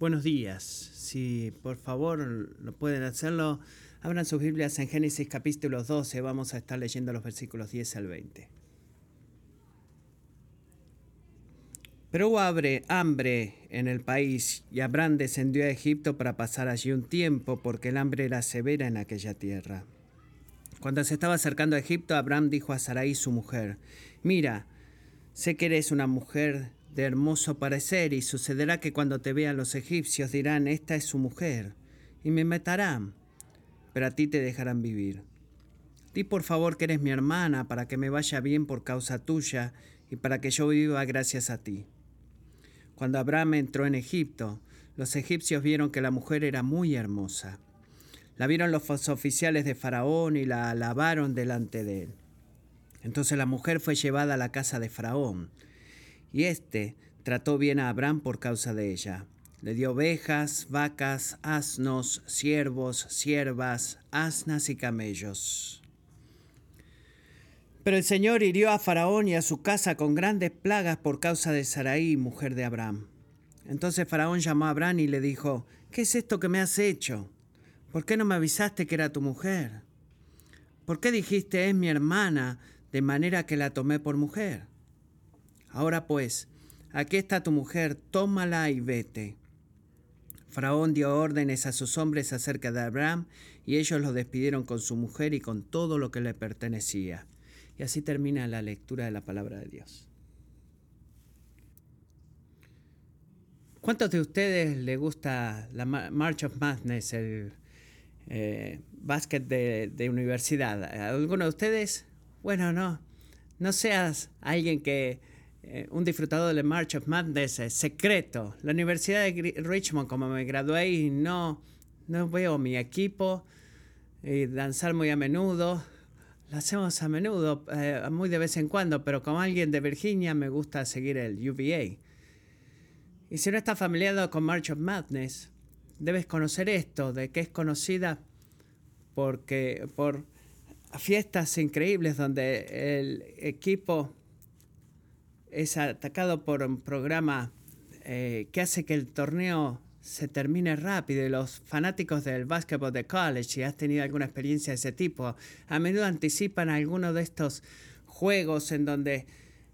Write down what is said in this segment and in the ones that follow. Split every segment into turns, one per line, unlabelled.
Buenos días. Si por favor lo pueden hacerlo, abran sus Biblias en Génesis capítulo 12. Vamos a estar leyendo los versículos 10 al 20. Pero hubo hambre en el país y Abraham descendió a Egipto para pasar allí un tiempo porque el hambre era severa en aquella tierra. Cuando se estaba acercando a Egipto, Abraham dijo a Sarai su mujer, mira, sé que eres una mujer de hermoso parecer, y sucederá que cuando te vean los egipcios dirán, esta es su mujer, y me matarán, pero a ti te dejarán vivir. Di por favor que eres mi hermana, para que me vaya bien por causa tuya, y para que yo viva gracias a ti. Cuando Abraham entró en Egipto, los egipcios vieron que la mujer era muy hermosa. La vieron los oficiales de Faraón y la alabaron delante de él. Entonces la mujer fue llevada a la casa de Faraón y éste trató bien a Abraham por causa de ella. Le dio ovejas, vacas, asnos, siervos, siervas, asnas y camellos. Pero el Señor hirió a Faraón y a su casa con grandes plagas por causa de Sarai, mujer de Abraham. Entonces Faraón llamó a Abraham y le dijo, ¿qué es esto que me has hecho? ¿Por qué no me avisaste que era tu mujer? ¿Por qué dijiste es mi hermana de manera que la tomé por mujer? Ahora pues, aquí está tu mujer, tómala y vete. Faraón dio órdenes a sus hombres acerca de Abraham, y ellos lo despidieron con su mujer y con todo lo que le pertenecía. Y así termina la lectura de la palabra de Dios. ¿Cuántos de ustedes le gusta la March of Madness, el eh, básquet de, de universidad? ¿Alguno de ustedes? Bueno, no. No seas alguien que eh, un disfrutador del March of Madness secreto. La Universidad de Richmond, como me gradué y no, no veo mi equipo y danzar muy a menudo. Lo hacemos a menudo, eh, muy de vez en cuando, pero como alguien de Virginia me gusta seguir el UVA. Y si no estás familiado con March of Madness, debes conocer esto, de que es conocida porque, por fiestas increíbles donde el equipo es atacado por un programa eh, que hace que el torneo se termine rápido y los fanáticos del básquetbol de college, si has tenido alguna experiencia de ese tipo, a menudo anticipan algunos de estos juegos en donde,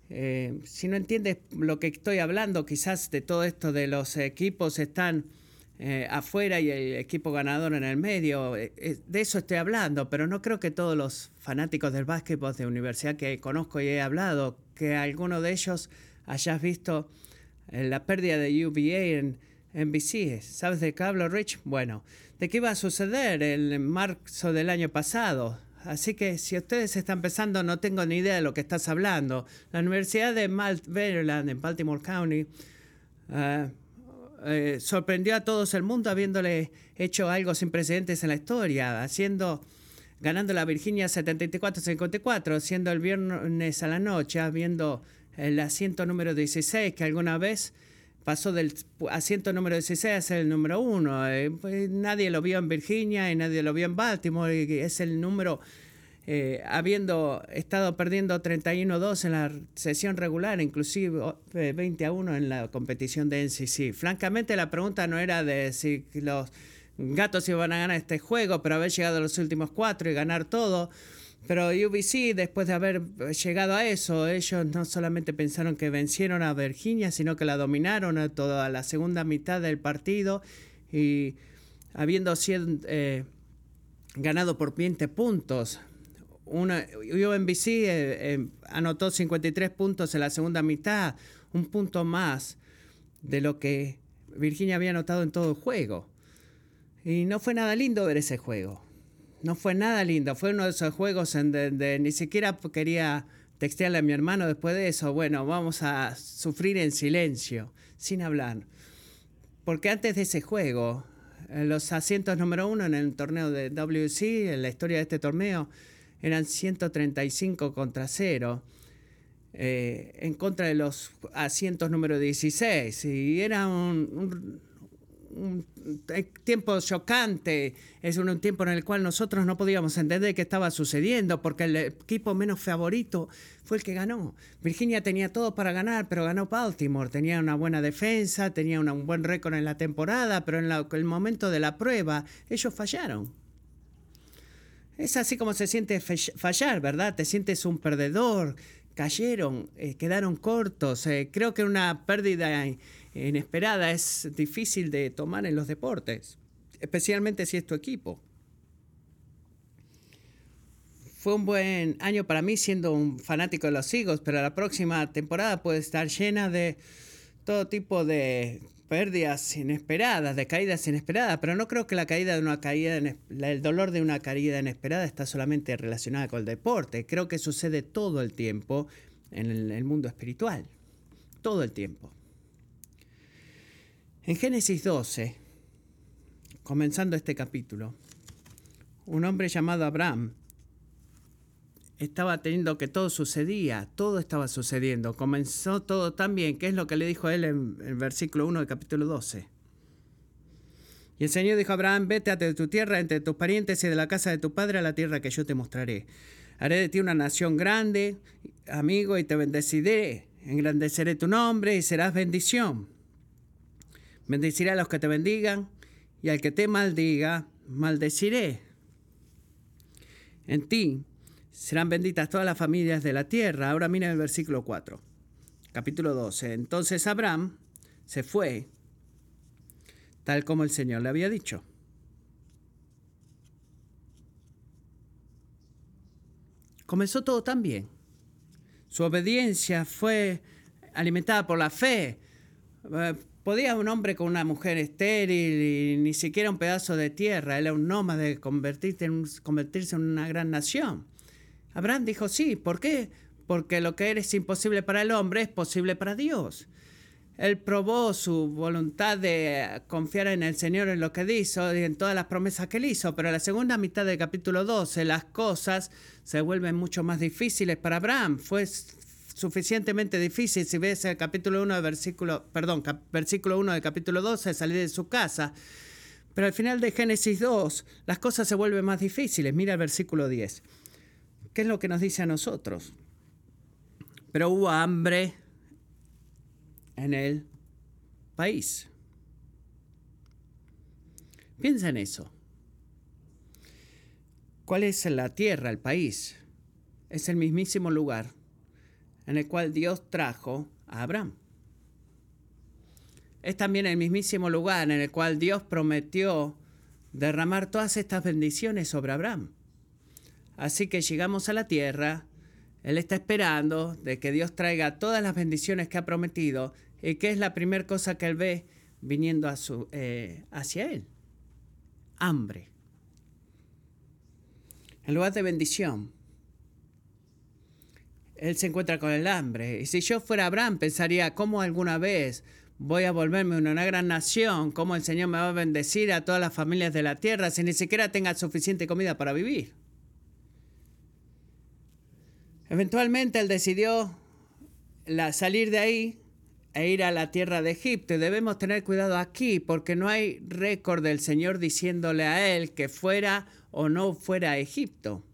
eh, si no entiendes lo que estoy hablando, quizás de todo esto de los equipos están eh, afuera y el equipo ganador en el medio, de eso estoy hablando, pero no creo que todos los fanáticos del básquetbol de universidad que conozco y he hablado que alguno de ellos hayas visto eh, la pérdida de UVA en NBC. ¿Sabes de qué hablo, Rich? Bueno, de qué iba a suceder en marzo del año pasado. Así que si ustedes están pensando, no tengo ni idea de lo que estás hablando. La Universidad de Maryland en Baltimore County eh, eh, sorprendió a todos el mundo habiéndole hecho algo sin precedentes en la historia, haciendo ganando la Virginia 74-54, siendo el viernes a la noche, viendo el asiento número 16, que alguna vez pasó del asiento número 16 a ser el número 1. Eh, pues, nadie lo vio en Virginia y nadie lo vio en Baltimore, y es el número, eh, habiendo estado perdiendo 31-2 en la sesión regular, inclusive 20 a 1 en la competición de NCC. Francamente, la pregunta no era de si los Gatos iban a ganar este juego, pero haber llegado a los últimos cuatro y ganar todo. Pero UBC, después de haber llegado a eso, ellos no solamente pensaron que vencieron a Virginia, sino que la dominaron a toda la segunda mitad del partido y habiendo sido eh, ganado por 20 puntos. Una, UNBC eh, eh, anotó 53 puntos en la segunda mitad, un punto más de lo que Virginia había anotado en todo el juego. Y no fue nada lindo ver ese juego. No fue nada lindo. Fue uno de esos juegos en donde ni siquiera quería textearle a mi hermano después de eso. Bueno, vamos a sufrir en silencio, sin hablar. Porque antes de ese juego, los asientos número uno en el torneo de WC, en la historia de este torneo, eran 135 contra 0. Eh, en contra de los asientos número 16. Y era un tiempo chocante, es un tiempo en el cual nosotros no podíamos entender qué estaba sucediendo, porque el equipo menos favorito fue el que ganó. Virginia tenía todo para ganar, pero ganó Baltimore, tenía una buena defensa, tenía un buen récord en la temporada, pero en el momento de la prueba ellos fallaron. Es así como se siente fallar, ¿verdad? Te sientes un perdedor, cayeron, eh, quedaron cortos. Eh, creo que una pérdida inesperada es difícil de tomar en los deportes, especialmente si es tu equipo. Fue un buen año para mí siendo un fanático de los Eagles, pero la próxima temporada puede estar llena de todo tipo de pérdidas inesperadas, de caídas inesperadas, pero no creo que la caída de una caída, el dolor de una caída inesperada está solamente relacionada con el deporte. Creo que sucede todo el tiempo en el mundo espiritual, todo el tiempo. En Génesis 12, comenzando este capítulo, un hombre llamado Abraham estaba teniendo que todo sucedía, todo estaba sucediendo, comenzó todo tan bien, que es lo que le dijo él en el versículo 1 del capítulo 12. Y el Señor dijo a Abraham, vete de tu tierra, entre tus parientes y de la casa de tu padre a la tierra que yo te mostraré. Haré de ti una nación grande, amigo, y te bendeciré, engrandeceré tu nombre y serás bendición. Bendeciré a los que te bendigan y al que te maldiga, maldeciré. En ti serán benditas todas las familias de la tierra. Ahora mira el versículo 4, capítulo 12. Entonces Abraham se fue, tal como el Señor le había dicho. Comenzó todo tan bien. Su obediencia fue alimentada por la fe. ¿Podía un hombre con una mujer estéril y ni siquiera un pedazo de tierra, él era un nómade, convertirse en, convertirse en una gran nación? Abraham dijo sí. ¿Por qué? Porque lo que eres imposible para el hombre es posible para Dios. Él probó su voluntad de confiar en el Señor en lo que hizo y en todas las promesas que él hizo, pero en la segunda mitad del capítulo 12 las cosas se vuelven mucho más difíciles para Abraham. Fue suficientemente difícil si ves el capítulo 1 de versículo, perdón, versículo 1 del capítulo 12, salir de su casa. Pero al final de Génesis 2, las cosas se vuelven más difíciles. Mira el versículo 10. ¿Qué es lo que nos dice a nosotros? Pero hubo hambre en el país. Piensa en eso. ¿Cuál es la tierra, el país? Es el mismísimo lugar en el cual Dios trajo a Abraham. Es también el mismísimo lugar en el cual Dios prometió derramar todas estas bendiciones sobre Abraham. Así que llegamos a la tierra, Él está esperando de que Dios traiga todas las bendiciones que ha prometido y que es la primera cosa que Él ve viniendo eh, hacia Él. Hambre. En lugar de bendición, él se encuentra con el hambre. Y si yo fuera Abraham, pensaría, ¿cómo alguna vez voy a volverme una gran nación? ¿Cómo el Señor me va a bendecir a todas las familias de la tierra si ni siquiera tenga suficiente comida para vivir? Eventualmente él decidió salir de ahí e ir a la tierra de Egipto. Y debemos tener cuidado aquí porque no hay récord del Señor diciéndole a él que fuera o no fuera a Egipto.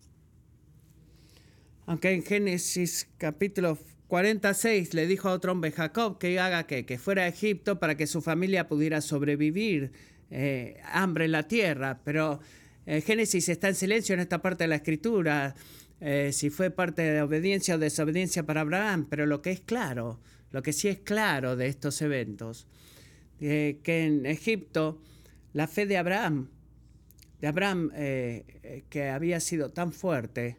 Aunque en Génesis capítulo 46 le dijo a otro hombre, Jacob, que haga que, que fuera a Egipto para que su familia pudiera sobrevivir eh, hambre en la tierra. Pero eh, Génesis está en silencio en esta parte de la escritura, eh, si fue parte de obediencia o desobediencia para Abraham. Pero lo que es claro, lo que sí es claro de estos eventos, que en Egipto la fe de Abraham, de Abraham que había sido tan fuerte,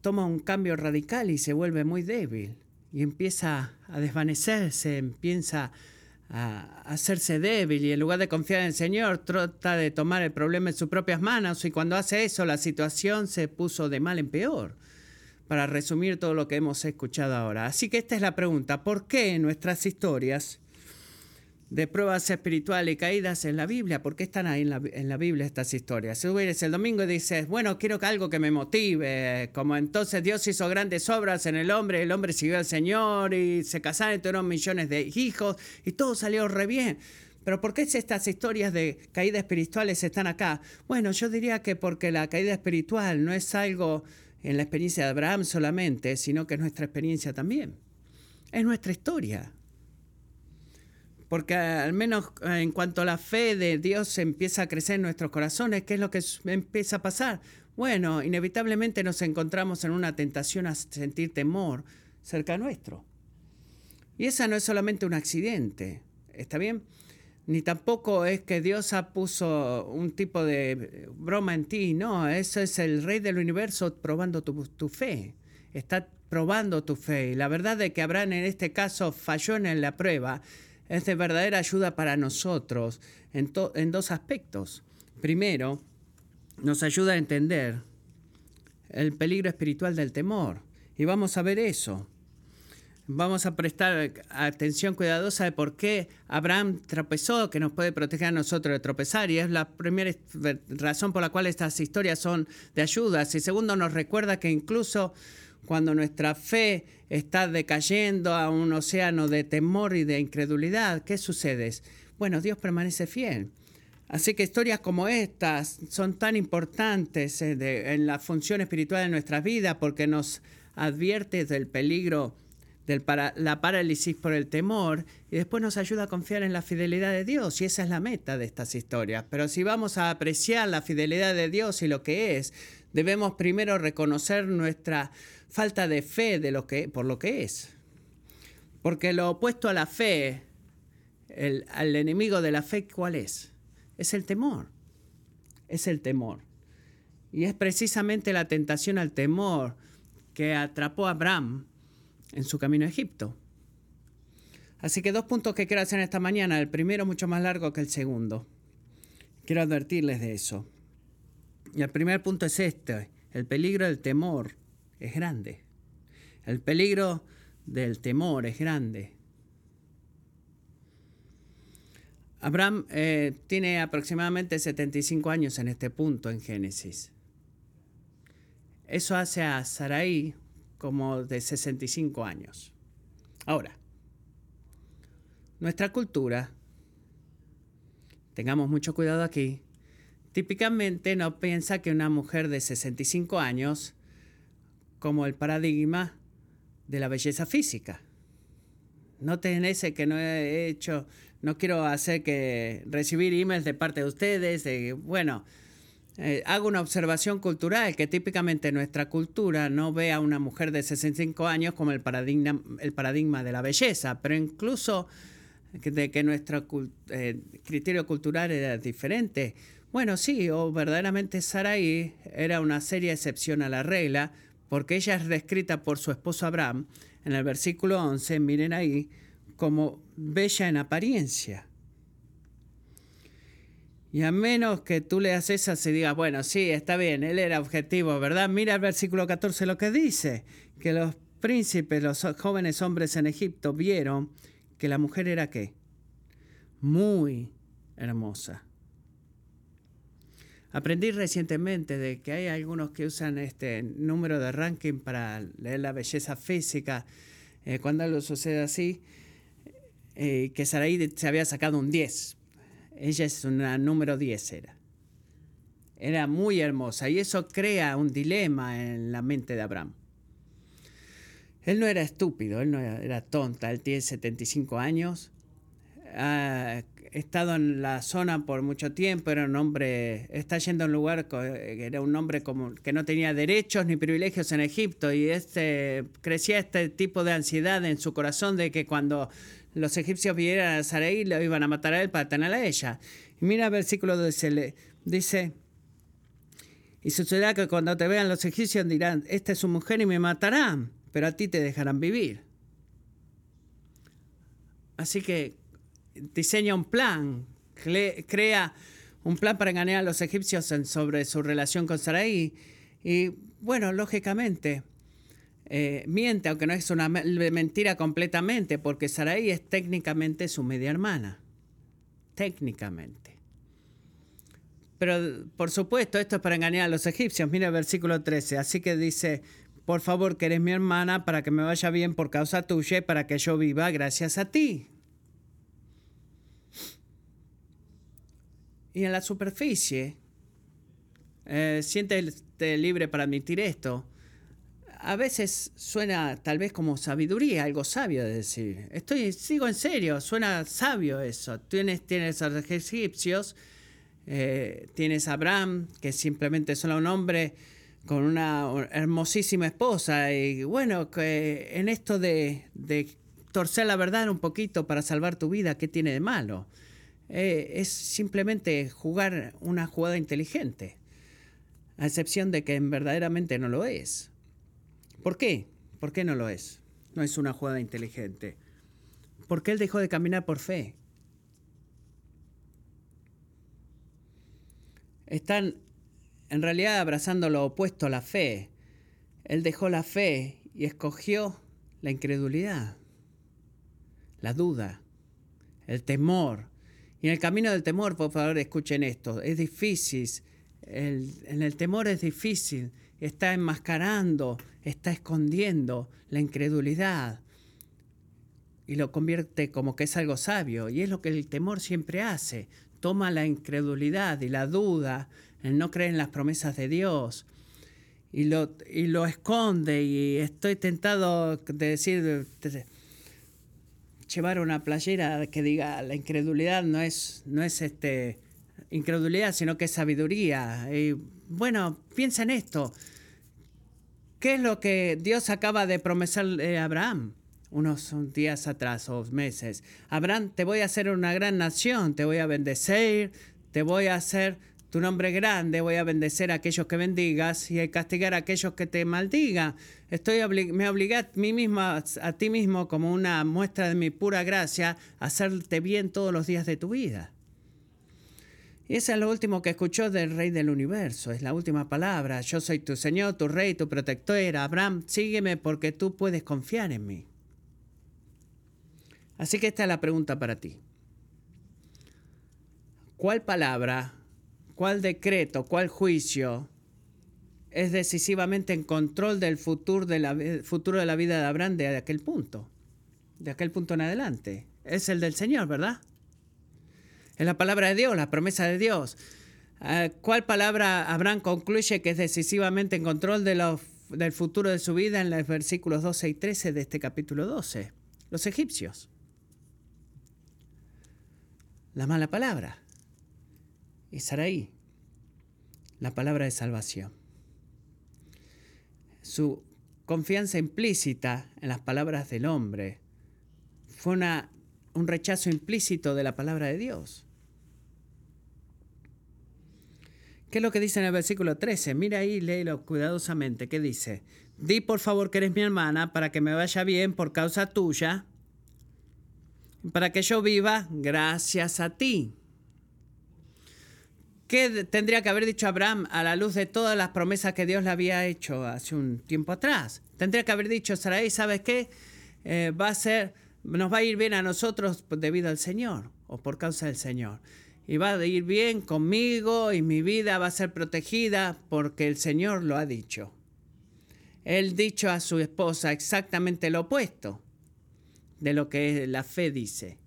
toma un cambio radical y se vuelve muy débil y empieza a desvanecerse, empieza a hacerse débil y en lugar de confiar en el Señor trata de tomar el problema en sus propias manos y cuando hace eso la situación se puso de mal en peor. Para resumir todo lo que hemos escuchado ahora. Así que esta es la pregunta, ¿por qué en nuestras historias de pruebas espirituales y caídas en la Biblia. ¿Por qué están ahí en la, en la Biblia estas historias? Si vienes el domingo y dices, bueno, quiero que algo que me motive, como entonces Dios hizo grandes obras en el hombre, el hombre siguió al Señor y se casaron y tuvieron millones de hijos y todo salió re bien. Pero ¿por qué estas historias de caídas espirituales están acá? Bueno, yo diría que porque la caída espiritual no es algo en la experiencia de Abraham solamente, sino que es nuestra experiencia también. Es nuestra historia. Porque al menos en cuanto la fe de Dios empieza a crecer en nuestros corazones, ¿qué es lo que empieza a pasar? Bueno, inevitablemente nos encontramos en una tentación a sentir temor cerca nuestro. Y esa no es solamente un accidente, ¿está bien? Ni tampoco es que Dios ha puso un tipo de broma en ti, no, eso es el rey del universo probando tu, fe, está probando tu fe. Y la verdad de que Abraham en este caso falló en la prueba es de verdadera ayuda para nosotros en, dos aspectos. Primero, nos ayuda a entender el peligro espiritual del temor. Y vamos a ver eso vamos a prestar atención cuidadosa de por qué Abraham tropezó, que nos puede proteger a nosotros de tropezar. Y es la primera razón por la cual estas historias son de ayuda. Y segundo, nos recuerda que incluso cuando nuestra fe está decayendo a un océano de temor y de incredulidad, ¿qué sucede? Bueno, Dios permanece fiel. Así que historias como estas son tan importantes eh, en la función espiritual de nuestra vida porque nos advierte del peligro para, la parálisis por el temor y después nos ayuda a confiar en la fidelidad de Dios y esa es la meta de estas historias. Pero si vamos a apreciar la fidelidad de Dios y lo que es, debemos primero reconocer nuestra falta de fe de lo que, por lo que es. Porque lo opuesto a la fe, el, al enemigo de la fe, ¿cuál es? Es el temor. Es el temor. Y es precisamente la tentación al temor que atrapó a Abraham en su camino a Egipto. Así que dos puntos que quiero hacer esta mañana. El primero mucho más largo que el segundo. Quiero advertirles de eso. Y el primer punto es este. El peligro del temor es grande. El peligro del temor es grande. Abraham eh, tiene aproximadamente 75 años en este punto en Génesis. Eso hace a Sarai como de 65 años. Ahora, nuestra cultura, tengamos mucho cuidado aquí, típicamente no piensa que una mujer de 65 años como el paradigma de la belleza física. No ese que no he hecho, no quiero hacer que recibir emails de parte de ustedes, de, bueno, eh, hago una observación cultural que típicamente nuestra cultura no ve a una mujer de 65 años como el paradigma, el paradigma de la belleza, pero incluso de que nuestro eh, criterio cultural era diferente. Bueno, sí, o verdaderamente Sarai era una seria excepción a la regla, porque ella es descrita por su esposo Abraham en el versículo 11, miren ahí, como bella en apariencia. Y a menos que tú leas esa y digas, bueno, sí, está bien, él era objetivo, ¿verdad? Mira el versículo 14 lo que dice, que los príncipes, los jóvenes hombres en Egipto vieron que la mujer era qué? Muy hermosa. Aprendí recientemente de que hay algunos que usan este número de ranking para leer la belleza física. Eh, cuando algo sucede así, eh, que Saraí se había sacado un 10 ella es una número 10 era. Era muy hermosa y eso crea un dilema en la mente de Abraham. Él no era estúpido, él no era, tonta, él tiene 75 años, ha estado en la zona por mucho tiempo, era un hombre, está yendo a un lugar que era un hombre como que no tenía derechos ni privilegios en Egipto y este crecía este tipo de ansiedad en su corazón de que cuando los egipcios vieran a Sarai lo iban a matar a él para tener a ella. Y mira el versículo le dice, y sucederá que cuando te vean los egipcios dirán, esta es su mujer y me matarán, pero a ti te dejarán vivir. Así que diseña un plan, crea un plan para engañar a los egipcios sobre su relación con Sarai. Y bueno, lógicamente, eh, miente, aunque no es una mentira completamente, porque Sarai es técnicamente su media hermana. Técnicamente. Pero por supuesto, esto es para engañar a los egipcios. Mira el versículo 13. Así que dice, por favor, que eres mi hermana, para que me vaya bien por causa tuya y para que yo viva gracias a ti. Y en la superficie, eh, siéntete libre para admitir esto, a veces suena tal vez como sabiduría, algo sabio de decir. Estoy, sigo en serio, suena sabio eso. Tienes, tienes a los egipcios, eh, tienes a Abraham, que simplemente es un hombre con una hermosísima esposa. Y bueno, que en esto de, torcer la verdad un poquito para salvar tu vida, ¿qué tiene de malo? Eh, es simplemente jugar una jugada inteligente, a excepción de que verdaderamente no lo es. ¿Por qué? ¿Por qué no lo es? No es una jugada inteligente. Porque él dejó de caminar por fe. Están en realidad abrazando lo opuesto a la fe. Él dejó la fe y escogió la incredulidad, la duda, el temor. Y en el camino del temor, por favor, escuchen esto, es difícil. en el temor es difícil está enmascarando, está escondiendo la incredulidad y lo convierte como que es algo sabio. Y es lo que el temor siempre hace. Toma la incredulidad y la duda, el no creer en las promesas de Dios y lo, y lo esconde. Y estoy tentado de decir, de llevar una playera que diga la incredulidad no es, no es este, incredulidad, sino que es sabiduría. Y bueno, piensa en esto. ¿Qué es lo que Dios acaba de prometerle a Abraham? Unos días atrás o meses. Abraham, te voy a hacer una gran nación, te voy a bendecir, te voy a hacer tu nombre grande, voy a bendecir a aquellos que bendigas y a castigar a aquellos que te maldigan. Estoy me obligué a mí mismo, a ti mismo, como una muestra de mi pura gracia, a hacerte bien todos los días de tu vida. Y esa es lo último que escuchó del Rey del Universo, es la última palabra. Yo soy tu Señor, tu Rey, tu protector. Abraham, sígueme porque tú puedes confiar en mí. Así que esta es la pregunta para ti. ¿Cuál palabra, cuál decreto, cuál juicio es decisivamente en control del futuro de la, vida de Abraham de aquel punto? De aquel punto en adelante. Es el del Señor, ¿verdad? Es la palabra de Dios, la promesa de Dios. Ah, ¿Cuál palabra Abraham concluye que es decisivamente en control de del futuro de su vida en los versículos 12 y 13 de este capítulo 12? Los egipcios. La mala palabra. Saraí, la palabra de salvación. Su confianza implícita en las palabras del hombre fue una, un rechazo implícito de la palabra de Dios. ¿Qué es lo que dice en el versículo 13? Mira ahí, léelo cuidadosamente. ¿Qué dice? Di por favor que eres mi hermana para que me vaya bien por causa tuya, para que yo viva gracias a ti. ¿Qué tendría que haber dicho Abraham a la luz de todas las promesas que Dios le había hecho hace un tiempo atrás? Tendría que haber dicho, Sarai, ¿sabes qué? Eh, va a ser, nos va a ir bien a nosotros debido al Señor o por causa del Señor y va a ir bien conmigo y mi vida va a ser protegida porque el Señor lo ha dicho. Él dicho a su esposa exactamente lo opuesto de lo que la fe dice.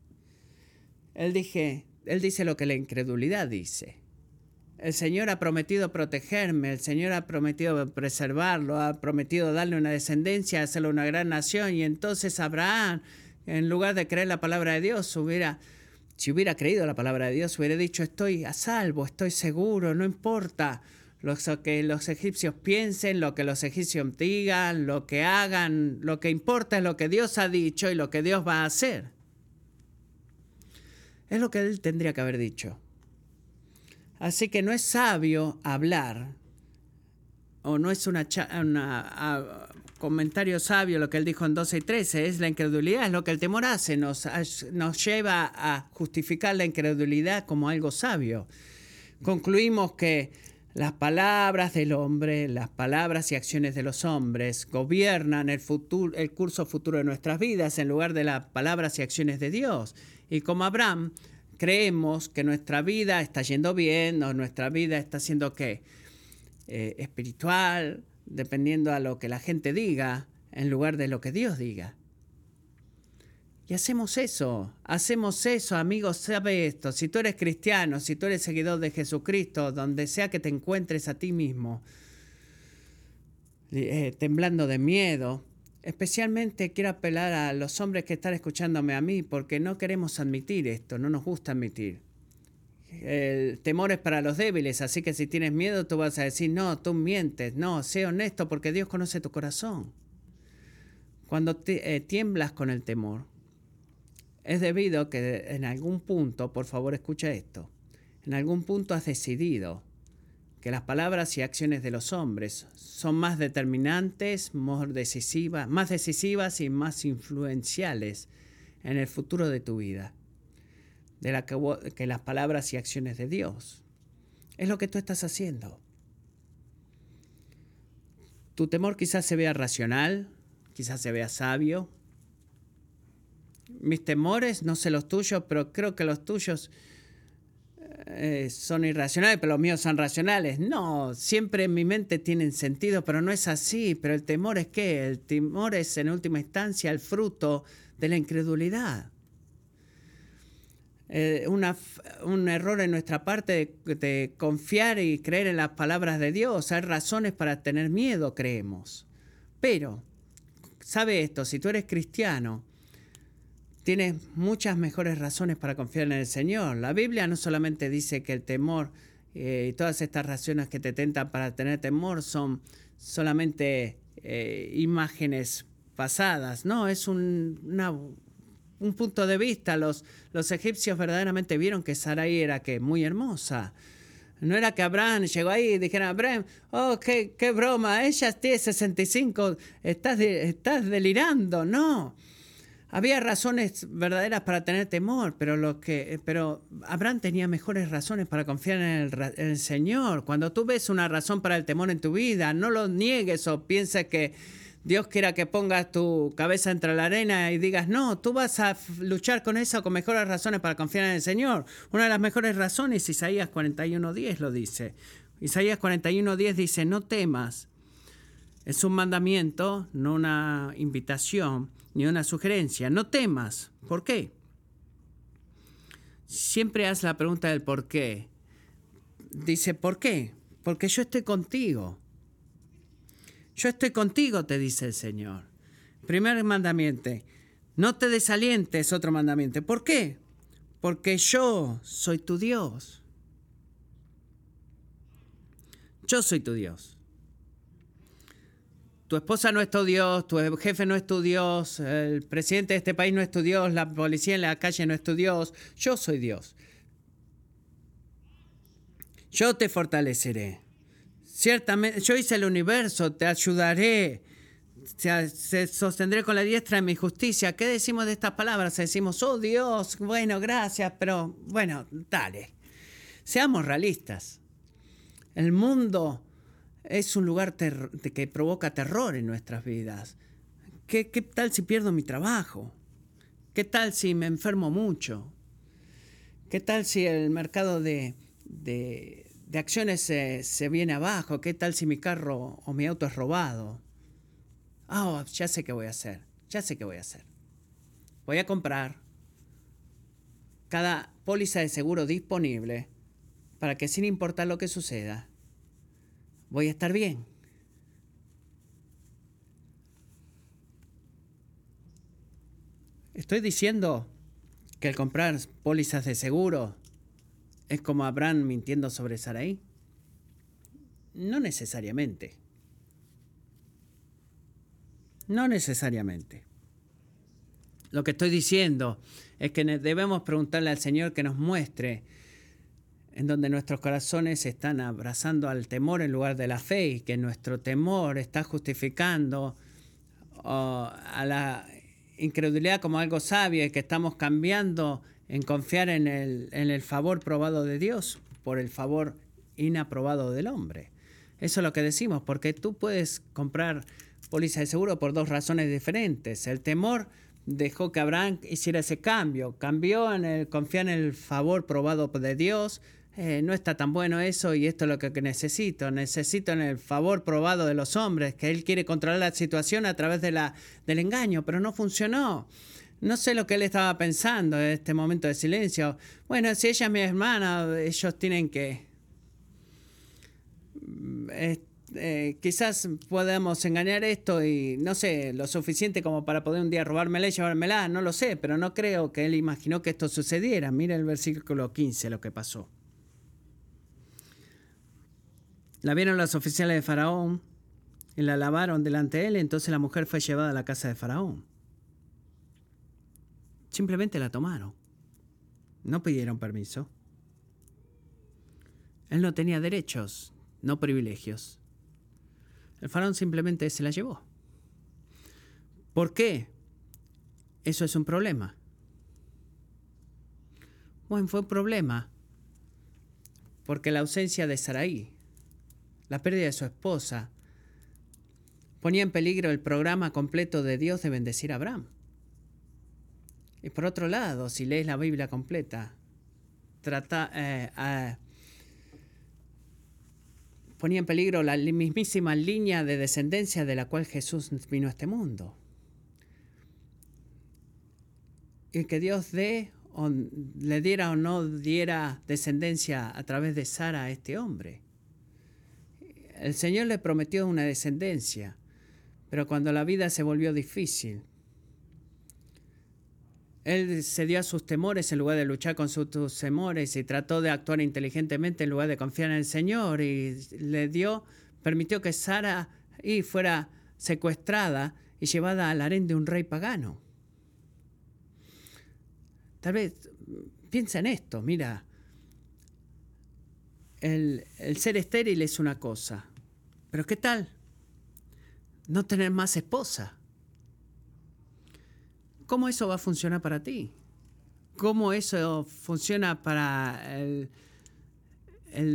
Él, dice lo que la incredulidad dice. El Señor ha prometido protegerme, el Señor ha prometido preservarlo, ha prometido darle una descendencia, hacerlo una gran nación. Y entonces Abraham, en lugar de creer la palabra de Dios, hubiera si hubiera creído la palabra de Dios, hubiera dicho, estoy a salvo, estoy seguro, no importa lo que los egipcios piensen, lo que los egipcios digan, lo que hagan, lo que importa es lo que Dios ha dicho y lo que Dios va a hacer. Es lo que él tendría que haber dicho. Así que no es sabio hablar, o no es una, una comentario sabio lo que él dijo en 12 y 13, es la incredulidad, es lo que el temor hace, nos, nos lleva a justificar la incredulidad como algo sabio. Concluimos que las palabras del hombre, las palabras y acciones de los hombres gobiernan el, futuro, el curso futuro de nuestras vidas en lugar de las palabras y acciones de Dios. Y como Abraham, creemos que nuestra vida está yendo bien o nuestra vida está siendo qué? Eh, espiritual, dependiendo a lo que la gente diga, en lugar de lo que Dios diga. Y hacemos eso, hacemos eso, amigos, sabe esto, si tú eres cristiano, si tú eres seguidor de Jesucristo, donde sea que te encuentres a ti mismo, eh, temblando de miedo, especialmente quiero apelar a los hombres que están escuchándome a mí, porque no queremos admitir esto, no nos gusta admitir. El temor es para los débiles, así que si tienes miedo tú vas a decir, no, tú mientes, no, sé honesto porque Dios conoce tu corazón. Cuando te, eh, tiemblas con el temor, es debido que en algún punto, por favor escucha esto, en algún punto has decidido que las palabras y acciones de los hombres son más determinantes, más decisivas, más decisivas y más influenciales en el futuro de tu vida de la que, que las palabras y acciones de Dios. Es lo que tú estás haciendo. Tu temor quizás se vea racional, quizás se vea sabio, mis temores, no sé los tuyos, pero creo que los tuyos eh, son irracionales, pero los míos son racionales. No, siempre en mi mente tienen sentido, pero no es así. Pero el temor es qué? El temor es en última instancia el fruto de la incredulidad. Eh, un error en nuestra parte de, confiar y creer en las palabras de Dios. Hay razones para tener miedo, creemos. Pero, sabe esto, si tú eres cristiano, tienes muchas mejores razones para confiar en el Señor. La Biblia no solamente dice que el temor eh, y todas estas razones que te tentan para tener temor son solamente eh, imágenes pasadas, no, es un, un punto de vista. Los, los egipcios verdaderamente vieron que Sarai era muy hermosa. No era que Abraham llegó ahí y dijera, Abraham, oh, qué, qué broma, ella tiene 65, estás, estás delirando. No, había razones verdaderas para tener temor, pero, lo que, pero Abraham tenía mejores razones para confiar en el, Señor. Cuando tú ves una razón para el temor en tu vida, no lo niegues o pienses que Dios quiera que pongas tu cabeza entre la arena y digas, no, tú vas a luchar con eso con mejores razones para confiar en el Señor. Una de las mejores razones, Isaías 41.10 lo dice. Isaías 41.10 dice, no temas. Es un mandamiento, no una invitación ni una sugerencia. No temas. ¿Por qué? Siempre haz la pregunta del por qué. Dice, ¿por qué? Porque yo estoy contigo. Yo estoy contigo, te dice el Señor. Primer mandamiento. No te desalientes, otro mandamiento. ¿Por qué? Porque yo soy tu Dios. Yo soy tu Dios. Tu esposa no es tu Dios, tu jefe no es tu Dios, el presidente de este país no es tu Dios, la policía en la calle no es tu Dios. Yo soy Dios. Yo te fortaleceré. Ciertamente, yo hice el universo, te ayudaré. Se, sostendré con la diestra de mi justicia. ¿Qué decimos de estas palabras? Decimos, oh Dios, bueno, gracias, pero bueno, dale. Seamos realistas. El mundo es un lugar que provoca terror en nuestras vidas. ¿Qué, tal si pierdo mi trabajo? ¿Qué tal si me enfermo mucho? ¿Qué tal si el mercado de, acciones se, se, viene abajo? ¿Qué tal si mi carro o mi auto es robado? Ah, ya sé qué voy a hacer. Ya sé qué voy a hacer. Voy a comprar cada póliza de seguro disponible para que sin importar lo que suceda, voy a estar bien. Estoy diciendo que el comprar pólizas de seguro es como Abraham mintiendo sobre Saraí. No necesariamente. No necesariamente. Lo que estoy diciendo es que debemos preguntarle al Señor que nos muestre en donde nuestros corazones están abrazando al temor en lugar de la fe y que nuestro temor está justificando a la incredulidad como algo sabio y que estamos cambiando en confiar en el, en el favor probado de Dios por el favor inaprobado del hombre. Eso es lo que decimos, porque tú puedes comprar póliza de seguro por dos razones diferentes. El temor dejó que Abraham hiciera ese cambio, cambió en el confiar en el favor probado de Dios, eh, no está tan bueno eso y esto es lo que necesito. Necesito en el favor probado de los hombres, que él quiere controlar la situación a través de la, del engaño, pero no funcionó. No sé lo que él estaba pensando en este momento de silencio. Bueno, si ella es mi hermana, ellos tienen que... Eh, quizás podamos engañar esto y no sé, lo suficiente como para poder un día robármela y llevármela, no lo sé, pero no creo que él imaginó que esto sucediera. Mira el versículo 15, lo que pasó. La vieron los oficiales de Faraón y la lavaron delante de él, entonces la mujer fue llevada a la casa de Faraón. Simplemente la tomaron. No pidieron permiso. Él no tenía derechos, no privilegios. El faraón simplemente se la llevó. ¿Por qué? Eso es un problema. Bueno, fue un problema porque la ausencia de Saraí, la pérdida de su esposa, ponía en peligro el programa completo de Dios de bendecir a Abraham. Y por otro lado, si lees la Biblia completa, trata, eh, ponía en peligro la mismísima línea de descendencia de la cual Jesús vino a este mundo. Y que Dios dé o le diera o no diera descendencia a través de Sara a este hombre. El Señor le prometió una descendencia, pero cuando la vida se volvió difícil, él cedió a sus temores en lugar de luchar con sus temores y trató de actuar inteligentemente en lugar de confiar en el Señor y le dio, permitió que Sara y fuera secuestrada y llevada al harén de un rey pagano. Tal vez piensa en esto, mira, el ser estéril es una cosa, pero ¿qué tal no tener más esposa? ¿Cómo eso va a funcionar para ti? ¿Cómo eso funciona para el,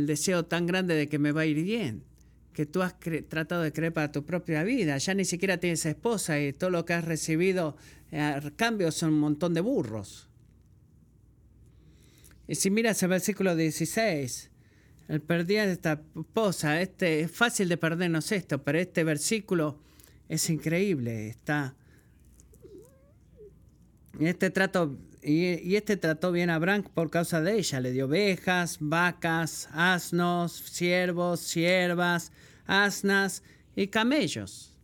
deseo tan grande de que me va a ir bien? Que tú has tratado de creer para tu propia vida. Ya ni siquiera tienes esposa y todo lo que has recibido eh, a cambio son un montón de burros. Y si miras el versículo 16, el perdía de esta esposa, este, es fácil de perdernos esto, pero este versículo es increíble. Está y este trato y, este trató bien a Abraham por causa de ella. Le dio ovejas, vacas, asnos, siervos, siervas, asnas y camellos.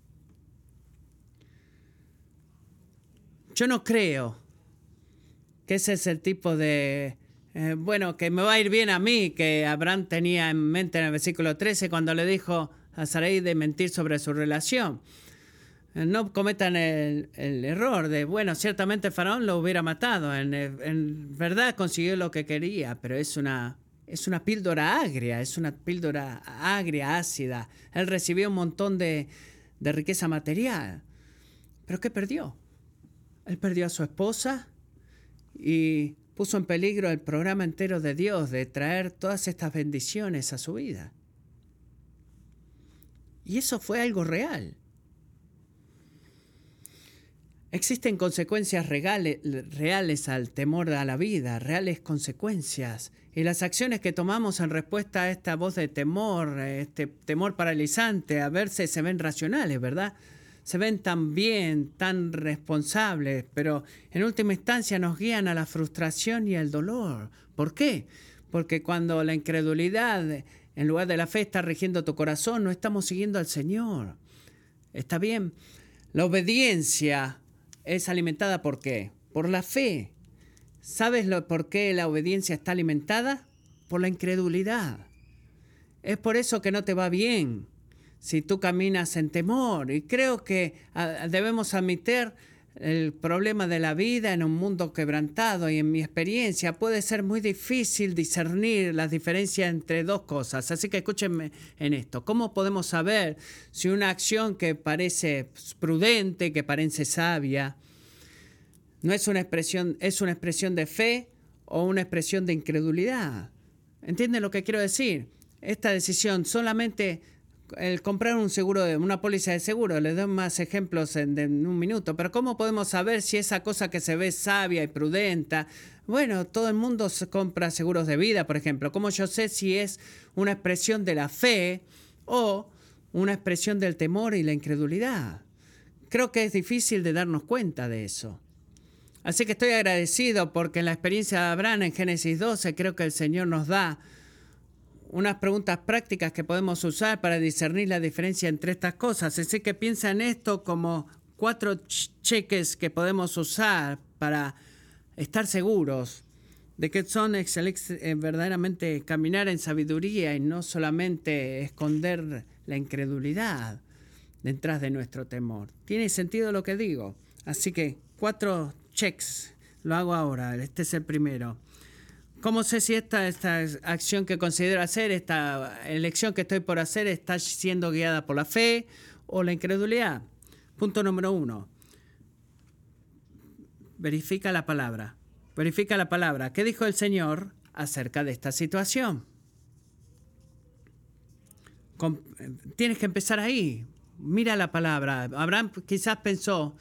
Yo no creo que ese es el tipo de, eh, bueno, que me va a ir bien a mí, que Abraham tenía en mente en el versículo 13 cuando le dijo a Sarai de mentir sobre su relación no cometan el, error de, bueno, ciertamente Faraón lo hubiera matado, en, verdad consiguió lo que quería, pero es una, es una píldora agria, es una píldora agria, ácida. Él recibió un montón de, de riqueza material, pero ¿qué perdió? Él perdió a su esposa y puso en peligro el programa entero de Dios de traer todas estas bendiciones a su vida. Y eso fue algo real. Existen consecuencias reales, al temor a la vida, reales consecuencias. Y las acciones que tomamos en respuesta a esta voz de temor, este temor paralizante, a verse se ven racionales, ¿verdad? Se ven tan bien, tan responsables, pero en última instancia nos guían a la frustración y al dolor. ¿Por qué? Porque cuando la incredulidad en lugar de la fe está rigiendo tu corazón, no estamos siguiendo al Señor. ¿Está bien? La obediencia es alimentada por qué? Por la fe. ¿Sabes lo, por qué la obediencia está alimentada? Por la incredulidad. Es por eso que no te va bien si tú caminas en temor. Y creo que ah, debemos admitir el problema de la vida en un mundo quebrantado y en mi experiencia puede ser muy difícil discernir las diferencias entre dos cosas. Así que escúchenme en esto. ¿Cómo podemos saber si una acción que parece prudente, que parece sabia, no es una expresión, es una expresión de fe o una expresión de incredulidad? ¿Entienden lo que quiero decir? Esta decisión solamente el comprar un seguro, una póliza de seguro, les doy más ejemplos en, un minuto, pero ¿cómo podemos saber si esa cosa que se ve sabia y prudenta? Bueno, todo el mundo compra seguros de vida, por ejemplo. ¿Cómo yo sé si es una expresión de la fe o una expresión del temor y la incredulidad? Creo que es difícil de darnos cuenta de eso. Así que estoy agradecido porque en la experiencia de Abraham en Génesis 12 creo que el Señor nos da unas preguntas prácticas que podemos usar para discernir la diferencia entre estas cosas. Así que piensa en esto como cuatro cheques que podemos usar para estar seguros de que son eh, verdaderamente caminar en sabiduría y no solamente esconder la incredulidad detrás de nuestro temor. Tiene sentido lo que digo. Así que cuatro checks. Lo hago ahora. Este es el primero. ¿Cómo sé si esta, esta acción que considero hacer, esta elección que estoy por hacer, está siendo guiada por la fe o la incredulidad? Punto número uno. Verifica la palabra. Verifica la palabra. ¿Qué dijo el Señor acerca de esta situación? tienes que empezar ahí. Mira la palabra. Abraham quizás pensó,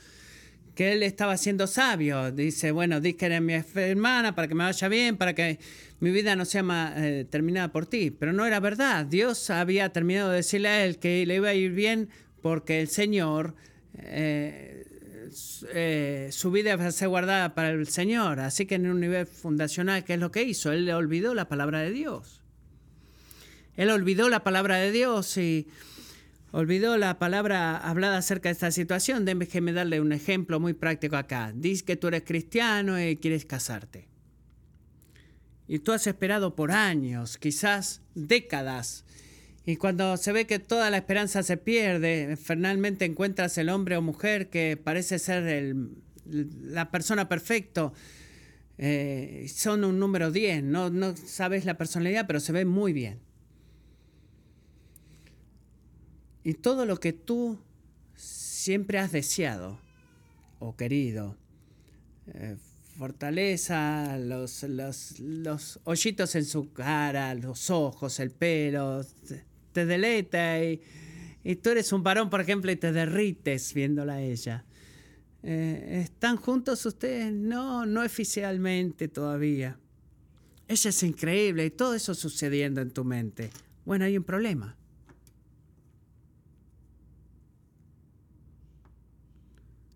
que él estaba siendo sabio. Dice, bueno, di que eres mi hermana para que me vaya bien, para que mi vida no sea eh, terminada por ti. Pero no era verdad. Dios había terminado de decirle a él que le iba a ir bien porque el Señor, eh, eh, su vida iba a ser guardada para el Señor. Así que en un nivel fundacional, ¿qué es lo que hizo? Él le olvidó la palabra de Dios. Él olvidó la palabra de Dios y olvidó la palabra hablada acerca de esta situación. Déjeme darle un ejemplo muy práctico acá. Dice que tú eres cristiano y quieres casarte. Y tú has esperado por años, quizás décadas. Y cuando se ve que toda la esperanza se pierde, finalmente encuentras el hombre o mujer que parece ser la persona perfecta. Eh, son un número 10, no, no sabes la personalidad, pero se ve muy bien. Y todo lo que tú siempre has deseado o querido, eh, fortaleza, los, los, hoyitos en su cara, los ojos, el pelo, te, deleita y, tú eres un varón, por ejemplo, y te derrites viéndola a ella. Eh, ¿Están juntos ustedes? No, no oficialmente todavía. Ella es increíble y todo eso sucediendo en tu mente. Bueno, hay un problema.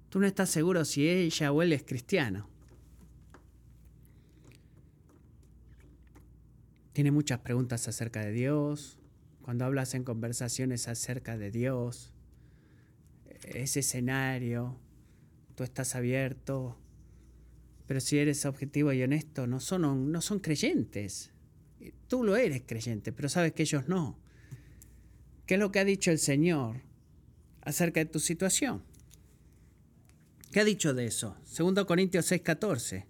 Tú no estás seguro si ella o él es cristiano. Tiene muchas preguntas acerca de Dios. Cuando hablas en conversaciones acerca de Dios, ese escenario, tú estás abierto. Pero si eres objetivo y honesto, no son, no son creyentes. Tú lo eres creyente, pero sabes que ellos no. ¿Qué es lo que ha dicho el Señor acerca de tu situación? ¿Qué ha dicho de eso? 2 Corintios 6:14.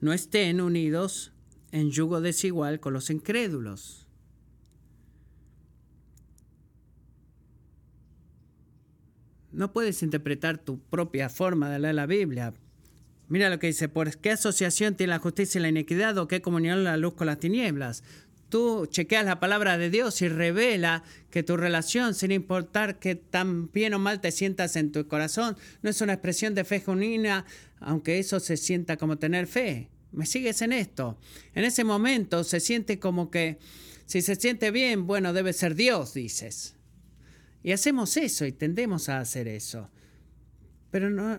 No estén unidos en yugo desigual con los incrédulos. No puedes interpretar tu propia forma de leer la Biblia. Mira lo que dice, ¿por qué asociación tiene la justicia y la iniquidad o qué comunión la luz con las tinieblas? Tú chequeas la palabra de Dios y revela que tu relación, sin importar que tan bien o mal te sientas en tu corazón, no es una expresión de fe genuina, aunque eso se sienta como tener fe. ¿Me sigues en esto? En ese momento se siente como que si se siente bien, bueno, debe ser Dios, dices. Y hacemos eso y tendemos a hacer eso. Pero no,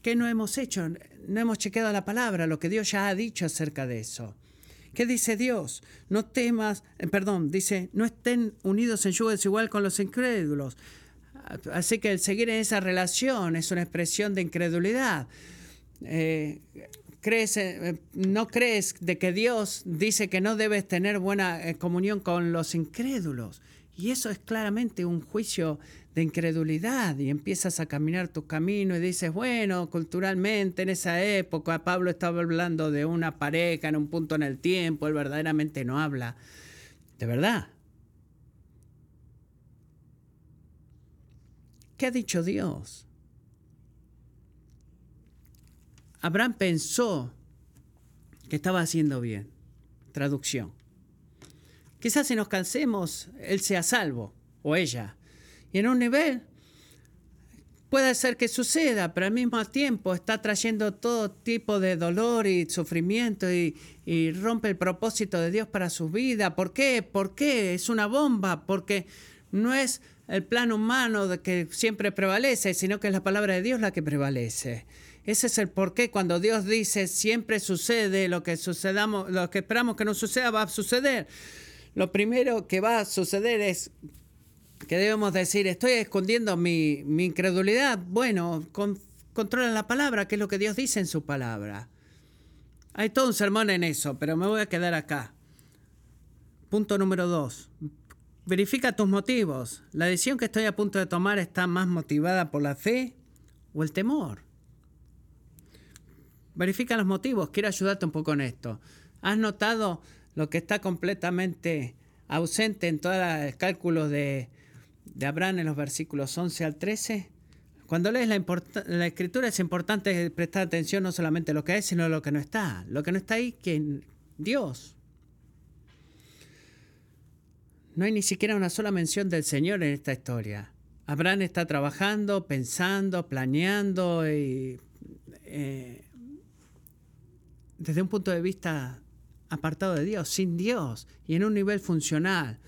¿qué no hemos hecho? No hemos chequeado la palabra, lo que Dios ya ha dicho acerca de eso. ¿Qué dice Dios? No temas, eh, perdón, dice, no estén unidos en yugo desigual con los incrédulos. Así que el seguir en esa relación es una expresión de incredulidad. Eh, eh, no crees de que Dios dice que no debes tener buena comunión con los incrédulos. Y eso es claramente un juicio de incredulidad y empiezas a caminar tu camino y dices, bueno, culturalmente en esa época Pablo estaba hablando de una pareja en un punto en el tiempo, él verdaderamente no habla de verdad. ¿Qué ha dicho Dios? Abraham pensó que estaba haciendo bien. Traducción. Quizás si nos cansemos, él sea salvo o ella y en un nivel puede ser que suceda, pero al mismo tiempo está trayendo todo tipo de dolor y sufrimiento y, rompe el propósito de Dios para su vida. ¿Por qué? ¿Por qué? Es una bomba, porque no es el plan humano que siempre prevalece, sino que es la palabra de Dios la que prevalece. Ese es el porqué. Cuando Dios dice siempre sucede lo que sucedamos, lo que esperamos que no suceda va a suceder. Lo primero que va a suceder es que debemos decir, estoy escondiendo mi, incredulidad. Bueno, controla la palabra, que es lo que Dios dice en su palabra. Hay todo un sermón en eso, pero me voy a quedar acá. Punto número dos. Verifica tus motivos. ¿La decisión que estoy a punto de tomar está más motivada por la fe o el temor? Verifica los motivos. Quiero ayudarte un poco en esto. ¿Has notado lo que está completamente ausente en todos los cálculos de, de Abraham en los versículos 11 al 13? Cuando lees la, escritura es importante prestar atención no solamente a lo que hay, sino a lo que no está. Lo que no está ahí, que Dios. No hay ni siquiera una sola mención del Señor en esta historia. Abraham está trabajando, pensando, planeando y eh, desde un punto de vista apartado de Dios, sin Dios y en un nivel funcional.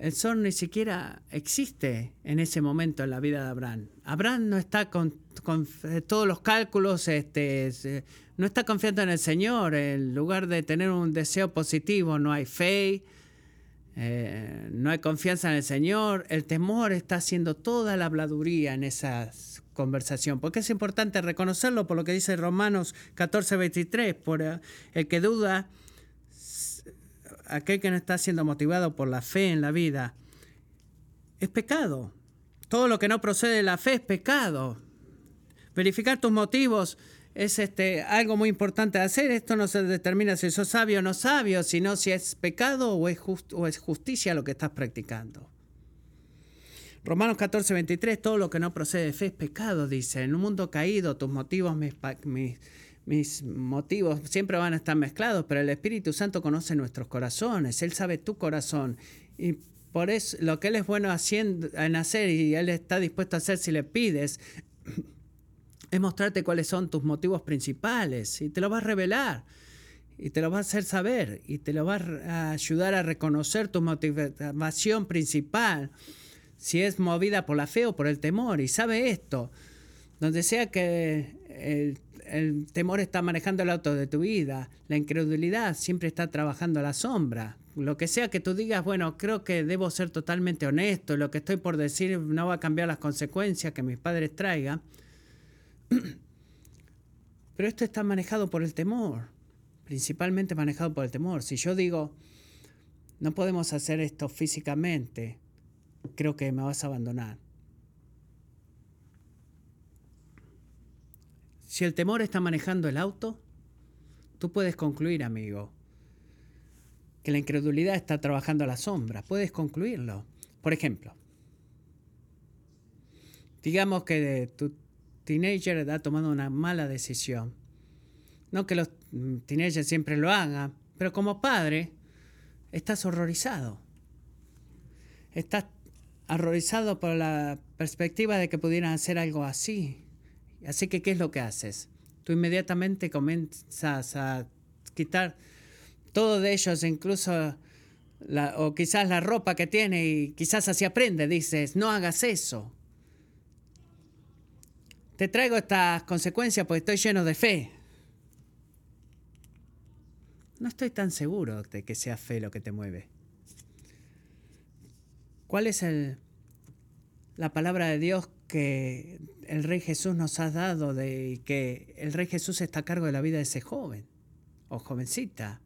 El sol ni siquiera existe en ese momento en la vida de Abraham. Abraham no está con, eh, todos los cálculos, este, no está confiando en el Señor. En lugar de tener un deseo positivo, no hay fe, eh, no hay confianza en el Señor. El temor está haciendo toda la habladuría en esa conversación. Porque es importante reconocerlo por lo que dice Romanos 14, 23. Por eh, el que duda aquel que no está siendo motivado por la fe en la vida, es pecado. Todo lo que no procede de la fe es pecado. Verificar tus motivos es este, algo muy importante de hacer. Esto no se determina si sos sabio o no sabio, sino si es pecado o es, justicia lo que estás practicando. Romanos 14, 23, todo lo que no procede de fe es pecado, dice. En un mundo caído, tus motivos, mis mis motivos siempre van a estar mezclados, pero el Espíritu Santo conoce nuestros corazones, Él sabe tu corazón. Y por eso lo que Él es bueno haciendo, en hacer y Él está dispuesto a hacer si le pides, es mostrarte cuáles son tus motivos principales y te lo va a revelar y te lo va a hacer saber y te lo va a ayudar a reconocer tu motivación principal, si es movida por la fe o por el temor. Y sabe esto, donde sea que el el temor está manejando el auto de tu vida, la incredulidad siempre está trabajando a la sombra. Lo que sea que tú digas, bueno, creo que debo ser totalmente honesto, lo que estoy por decir no va a cambiar las consecuencias que mis padres traigan. Pero esto está manejado por el temor, principalmente manejado por el temor. Si yo digo, no podemos hacer esto físicamente, creo que me vas a abandonar. Si el temor está manejando el auto, tú puedes concluir, amigo, que la incredulidad está trabajando a la sombra. Puedes concluirlo. Por ejemplo, digamos que tu teenager ha tomado una mala decisión. No que los teenagers siempre lo hagan, pero como padre estás horrorizado. Estás horrorizado por la perspectiva de que pudieran hacer algo así. Así que, ¿qué es lo que haces? Tú inmediatamente comienzas a quitar todo de ellos, incluso o quizás la ropa que tiene y quizás así aprende. Dices, no hagas eso. Te traigo estas consecuencias porque estoy lleno de fe. No estoy tan seguro de que sea fe lo que te mueve. ¿Cuál es el, la palabra de Dios que el Rey Jesús nos ha dado de que el Rey Jesús está a cargo de la vida de ese joven o jovencita.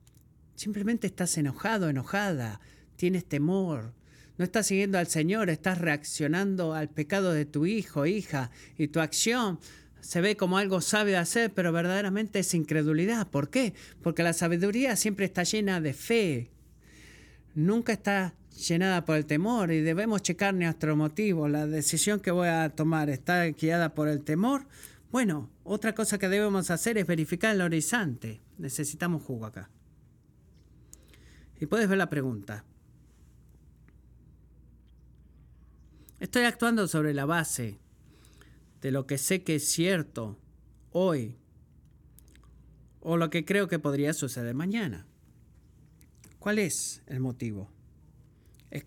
Simplemente estás enojado, enojada, tienes temor, no estás siguiendo al Señor, estás reaccionando al pecado de tu hijo, hija, y tu acción se ve como algo sabe hacer, pero verdaderamente es incredulidad. ¿Por qué? Porque la sabiduría siempre está llena de fe. Nunca está llenada por el temor y debemos checar nuestro motivo. La decisión que voy a tomar está guiada por el temor. Bueno, otra cosa que debemos hacer es verificar el horizonte. Necesitamos jugo acá. Y puedes ver la pregunta. Estoy actuando sobre la base de lo que sé que es cierto hoy o lo que creo que podría suceder mañana. ¿Cuál es el motivo?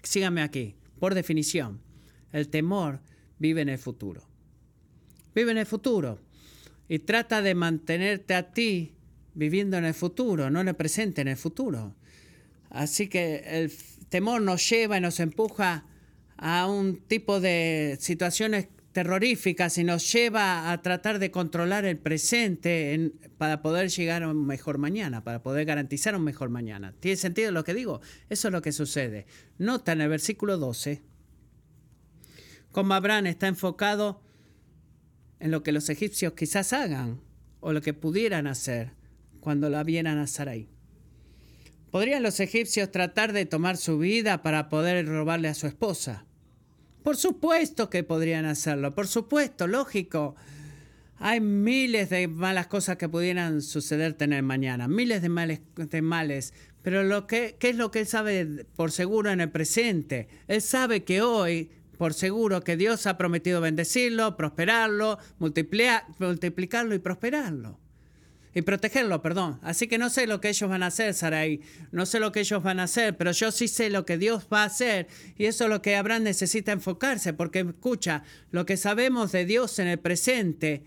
Síganme aquí. Por definición, el temor vive en el futuro. Vive en el futuro. y trata de mantenerte a ti viviendo en el futuro, no en el presente, en el futuro. Así que el temor nos lleva y nos empuja a un tipo de situaciones terroríficas y nos lleva a tratar de controlar el presente para poder llegar a un mejor mañana, para poder garantizar un mejor mañana. ¿Tiene sentido lo que digo? Eso es lo que sucede. Nota en el versículo 12 cómo Abraham está enfocado en lo que los egipcios quizás hagan o lo que pudieran hacer cuando la vieran a Sarai. ¿Podrían los egipcios tratar de tomar su vida para poder robarle a su esposa? Por supuesto que podrían hacerlo, por supuesto, lógico. Hay miles de malas cosas que pudieran suceder tener mañana, miles de males, de males. Pero lo que, ¿qué es lo que él sabe por seguro en el presente? Él sabe que hoy, por seguro, que Dios ha prometido bendecirlo, prosperarlo, multiplicarlo y prosperarlo y protegerlo, perdón. Así que no sé lo que ellos van a hacer, Sarai. No sé lo que ellos van a hacer, pero yo sí sé lo que Dios va a hacer. Y eso es lo que Abraham necesita enfocarse, porque escucha, lo que sabemos de Dios en el presente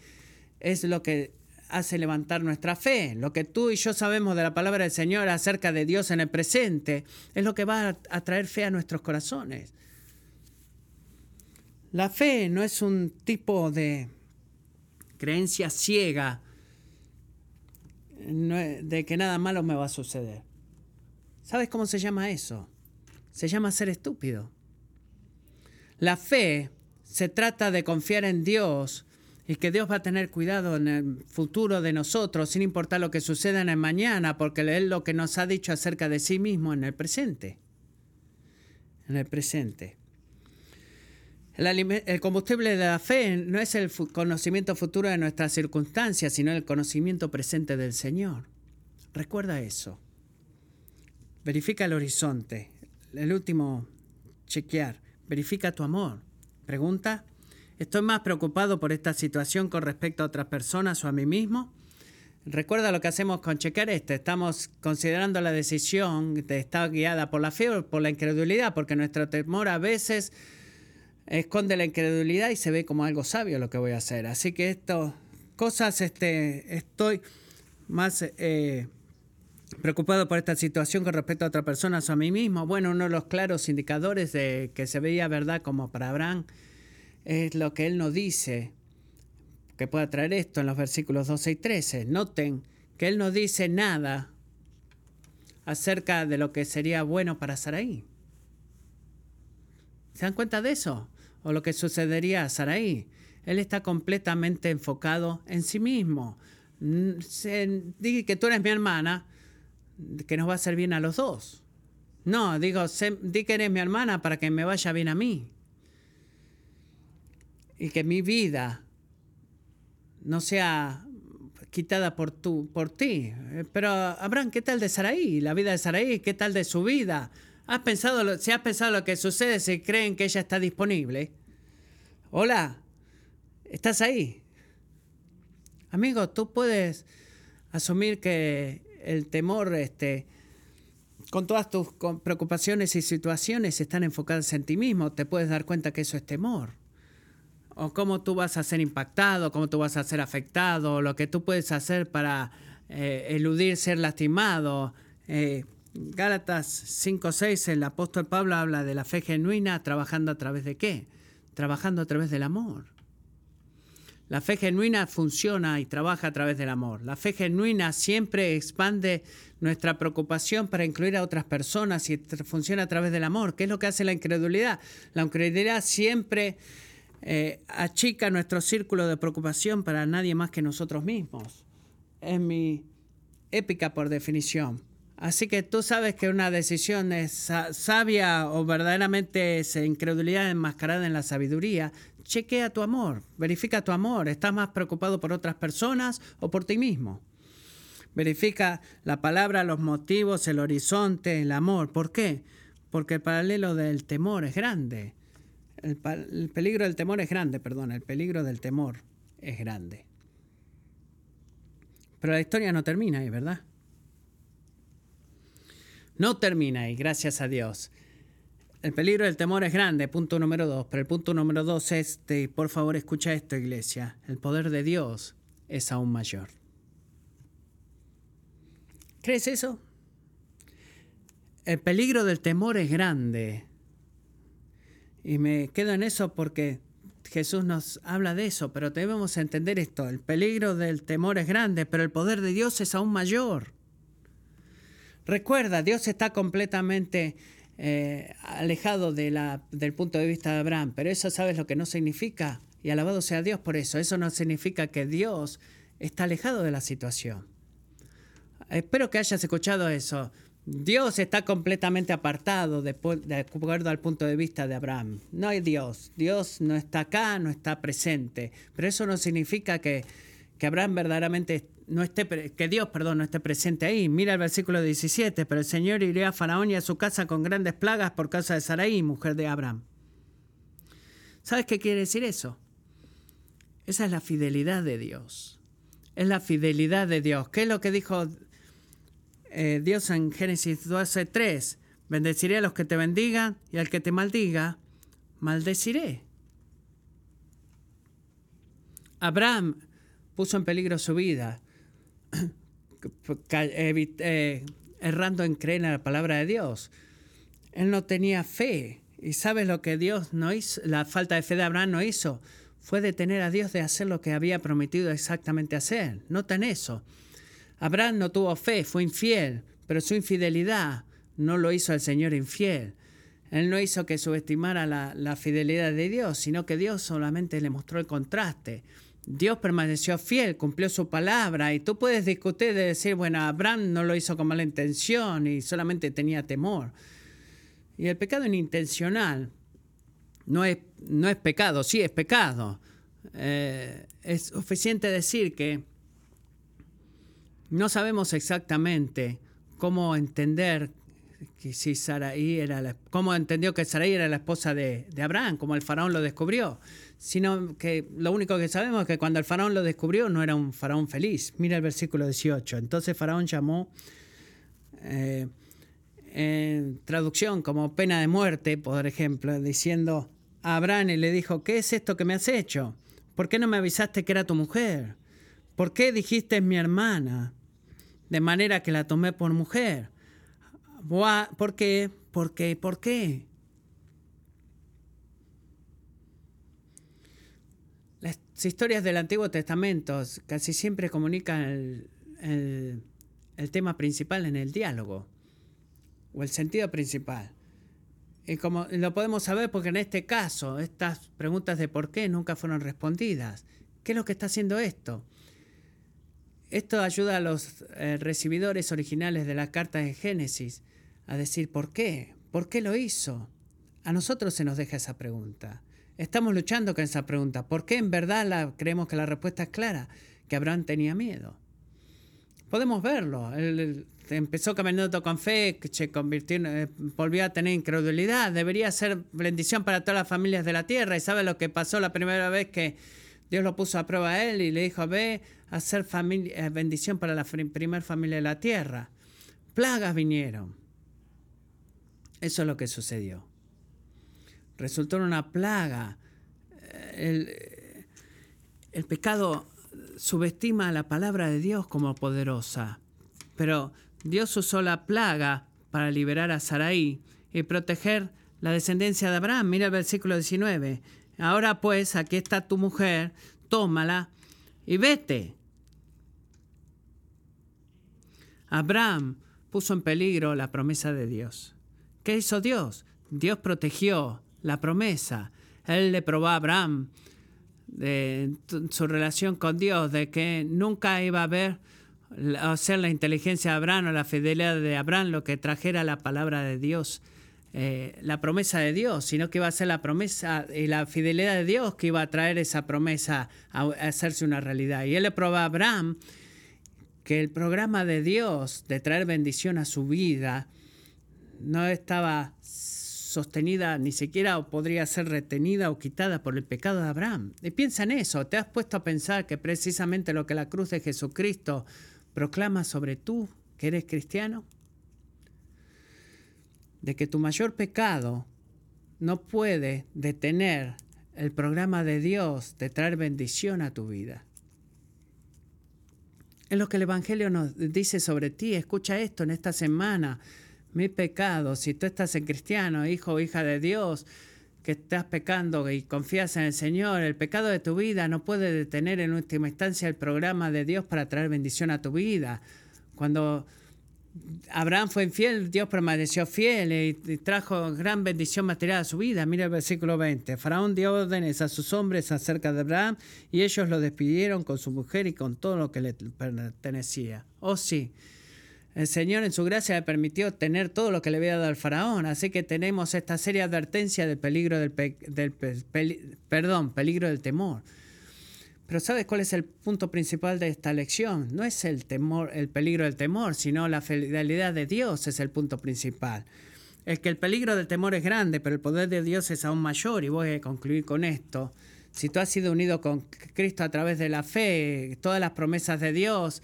es lo que hace levantar nuestra fe. Lo que tú y yo sabemos de la palabra del Señor acerca de Dios en el presente es lo que va a traer fe a nuestros corazones. La fe no es un tipo de creencia ciega de que nada malo me va a suceder. ¿Sabes cómo se llama eso? Se llama ser estúpido. La fe se trata de confiar en Dios y que Dios va a tener cuidado en el futuro de nosotros, sin importar lo que suceda en el mañana, porque Él lo que nos ha dicho acerca de sí mismo en el presente. En el presente. El, combustible de la fe no es el conocimiento futuro de nuestras circunstancias, sino el conocimiento presente del Señor. Recuerda eso. Verifica el horizonte. El último, chequear. Verifica tu amor. Pregunta, ¿estoy más preocupado por esta situación con respecto a otras personas o a mí mismo? Recuerda lo que hacemos con chequear este. Estamos considerando la decisión de estar guiada por la fe o por la incredulidad, porque nuestro temor a veces esconde la incredulidad y se ve como algo sabio lo que voy a hacer. Así que esto, cosas, este, estoy más eh, preocupado por esta situación con respecto a otra persona o a mí mismo. Bueno, uno de los claros indicadores de que se veía verdad como para Abraham es lo que él nos dice que puede traer esto en los versículos 12 y 13. Noten que él no dice nada acerca de lo que sería bueno para Saraí. ¿Se dan cuenta de eso? O lo que sucedería a Saraí. Él está completamente enfocado en sí mismo. Dije que tú eres mi hermana, que nos va a hacer bien a los dos. No, digo, di que eres mi hermana para que me vaya bien a mí. Y que mi vida no sea quitada por, tu, por ti. Pero, Abraham, ¿qué tal de Saraí? La vida de Saraí, ¿qué tal de su vida? ¿Has pensado si has pensado lo que sucede si creen que ella está disponible? Hola, ¿estás ahí? Amigo, tú puedes asumir que el temor, este, con todas tus preocupaciones y situaciones están enfocadas en ti mismo. Te puedes dar cuenta que eso es temor. O cómo tú vas a ser impactado, cómo tú vas a ser afectado, lo que tú puedes hacer para eh, eludir ser lastimado. Eh, Gálatas 5.6, el apóstol Pablo habla de la fe genuina trabajando a través de qué? Trabajando a través del amor. La fe genuina funciona y trabaja a través del amor. La fe genuina siempre expande nuestra preocupación para incluir a otras personas y funciona a través del amor. ¿Qué es lo que hace la incredulidad? La incredulidad siempre eh, achica nuestro círculo de preocupación para nadie más que nosotros mismos. Es mi épica por definición. Así que tú sabes que una decisión es sabia o verdaderamente es incredulidad enmascarada en la sabiduría. Chequea tu amor, verifica tu amor. ¿Estás más preocupado por otras personas o por ti mismo? Verifica la palabra, los motivos, el horizonte, el amor. ¿Por qué? Porque el paralelo del temor es grande. El, el peligro del temor es grande, perdón, el peligro del temor es grande. Pero la historia no termina ahí, ¿verdad? No termina ahí, gracias a Dios. El peligro del temor es grande, punto número dos. Pero el punto número dos es, por favor, escucha esto, iglesia. El poder de Dios es aún mayor. ¿Crees eso? El peligro del temor es grande. Y me quedo en eso porque Jesús nos habla de eso, pero debemos entender esto. El peligro del temor es grande, pero el poder de Dios es aún mayor. Recuerda, Dios está completamente eh, alejado de del punto de vista de Abraham, pero eso sabes lo que no significa, y alabado sea Dios por eso, eso no significa que Dios está alejado de la situación. Espero que hayas escuchado eso. Dios está completamente apartado de, acuerdo al punto de vista de Abraham. No hay Dios. Dios no está acá, no está presente. Pero eso no significa que, que Abraham verdaderamente no esté, que Dios, perdón, no esté presente ahí. Mira el versículo 17, pero el Señor iría a Faraón y a su casa con grandes plagas por causa de Sarai, mujer de Abraham. ¿Sabes qué quiere decir eso? Esa es la fidelidad de Dios. Es la fidelidad de Dios. ¿Qué es lo que dijo eh, Dios en Génesis 12:3, bendeciré a los que te bendigan y al que te maldiga, maldeciré. Abraham puso en peligro su vida, eh, errando en creer en la palabra de Dios. Él no tenía fe. ¿Y sabes lo que Dios no hizo? La falta de fe de Abraham no hizo. Fue detener a Dios de hacer lo que había prometido exactamente hacer. Noten eso. Abraham no tuvo fe, fue infiel, pero su infidelidad no lo hizo al Señor infiel. Él no hizo que subestimara la, fidelidad de Dios, sino que Dios solamente le mostró el contraste. Dios permaneció fiel, cumplió su palabra y tú puedes discutir de decir, bueno, Abraham no lo hizo con mala intención y solamente tenía temor. Y el pecado inintencional no es, no es pecado, sí es pecado. Eh, es suficiente decir que no sabemos exactamente cómo entender que si Saraí era la, cómo entendió que era la esposa de, Abraham, como el faraón lo descubrió, sino que lo único que sabemos es que cuando el faraón lo descubrió no era un faraón feliz. Mira el versículo 18. Entonces faraón llamó eh, en traducción como pena de muerte, por ejemplo, diciendo a Abraham y le dijo, ¿qué es esto que me has hecho? ¿Por qué no me avisaste que era tu mujer? ¿Por qué dijiste es mi hermana? de manera que la tomé por mujer. ¿Por qué? ¿Por qué? ¿Por qué? Las historias del Antiguo Testamento casi siempre comunican el, tema principal en el diálogo, o el sentido principal. Y como lo podemos saber porque en este caso estas preguntas de por qué nunca fueron respondidas. ¿Qué es lo que está haciendo esto? Esto ayuda a los eh, recibidores originales de la carta de Génesis a decir por qué, por qué lo hizo. A nosotros se nos deja esa pregunta. Estamos luchando con esa pregunta. ¿Por qué en verdad creemos que la respuesta es clara? Que Abraham tenía miedo. Podemos verlo. Él empezó caminando con fe, se convirtió, eh, volvió a tener incredulidad. Debería ser bendición para todas las familias de la tierra. ¿Y sabe lo que pasó la primera vez que Dios lo puso a prueba a él y le dijo, ve a ser familia, eh, bendición para la primera familia de la tierra. Plagas vinieron. Eso es lo que sucedió. Resultó en una plaga. Eh, el, pecado subestima la palabra de Dios como poderosa, pero Dios usó la plaga para liberar a Sarai y proteger la descendencia de Abraham. Mira el versículo 19. Ahora pues, aquí está tu mujer, tómala y vete. Abraham puso en peligro la promesa de Dios. ¿Qué hizo Dios? Dios protegió la promesa. Él le probó a Abraham de su relación con Dios, de que nunca iba a haber o ser la inteligencia de Abraham o la fidelidad de Abraham lo que trajera la palabra de Dios eh, la promesa de Dios, sino que iba a ser la promesa y la fidelidad de Dios que iba a traer esa promesa a, hacerse una realidad. Y él le probó a Abraham que el programa de Dios de traer bendición a su vida no estaba sostenida ni siquiera podría ser retenida o quitada por el pecado de Abraham. Y piensa en eso, ¿te has puesto a pensar que precisamente lo que la cruz de Jesucristo proclama sobre tú, que eres cristiano? de que tu mayor pecado no puede detener el programa de Dios de traer bendición a tu vida. Es lo que el Evangelio nos dice sobre ti. Escucha esto en esta semana. Mi pecado, si tú estás en cristiano, hijo o hija de Dios, que estás pecando y confías en el Señor, el pecado de tu vida no puede detener en última instancia el programa de Dios para traer bendición a tu vida. Cuando Abraham fue infiel, Dios permaneció fiel y trajo gran bendición material a su vida. Mira el versículo 20. Faraón dio órdenes a sus hombres acerca de Abraham y ellos lo despidieron con su mujer y con todo lo que le pertenecía. Oh sí, el Señor en su gracia le permitió tener todo lo que le había dado al faraón. Así que tenemos esta seria advertencia del peligro del, perdón, peligro del temor. Pero ¿sabes cuál es el punto principal de esta lección? No es el temor, el peligro del temor, sino la fidelidad de Dios es el punto principal. Es que el peligro del temor es grande, pero el poder de Dios es aún mayor. Y voy a concluir con esto. Si tú has sido unido con Cristo a través de la fe, todas las promesas de Dios,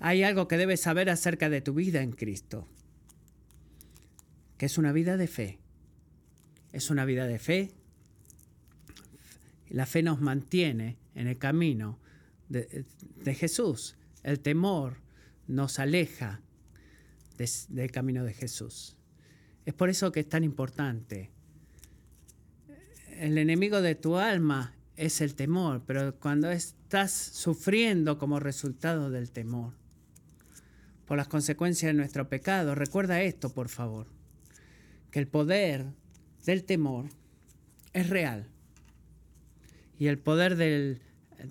hay algo que debes saber acerca de tu vida en Cristo. Que es una vida de fe. Es una vida de fe. La fe nos mantiene en el camino de, Jesús. El temor nos aleja del camino de Jesús. Es por eso que es tan importante. El enemigo de tu alma es el temor, pero cuando estás sufriendo como resultado del temor, por las consecuencias de nuestro pecado, recuerda esto, por favor, que el poder del temor es real y el poder del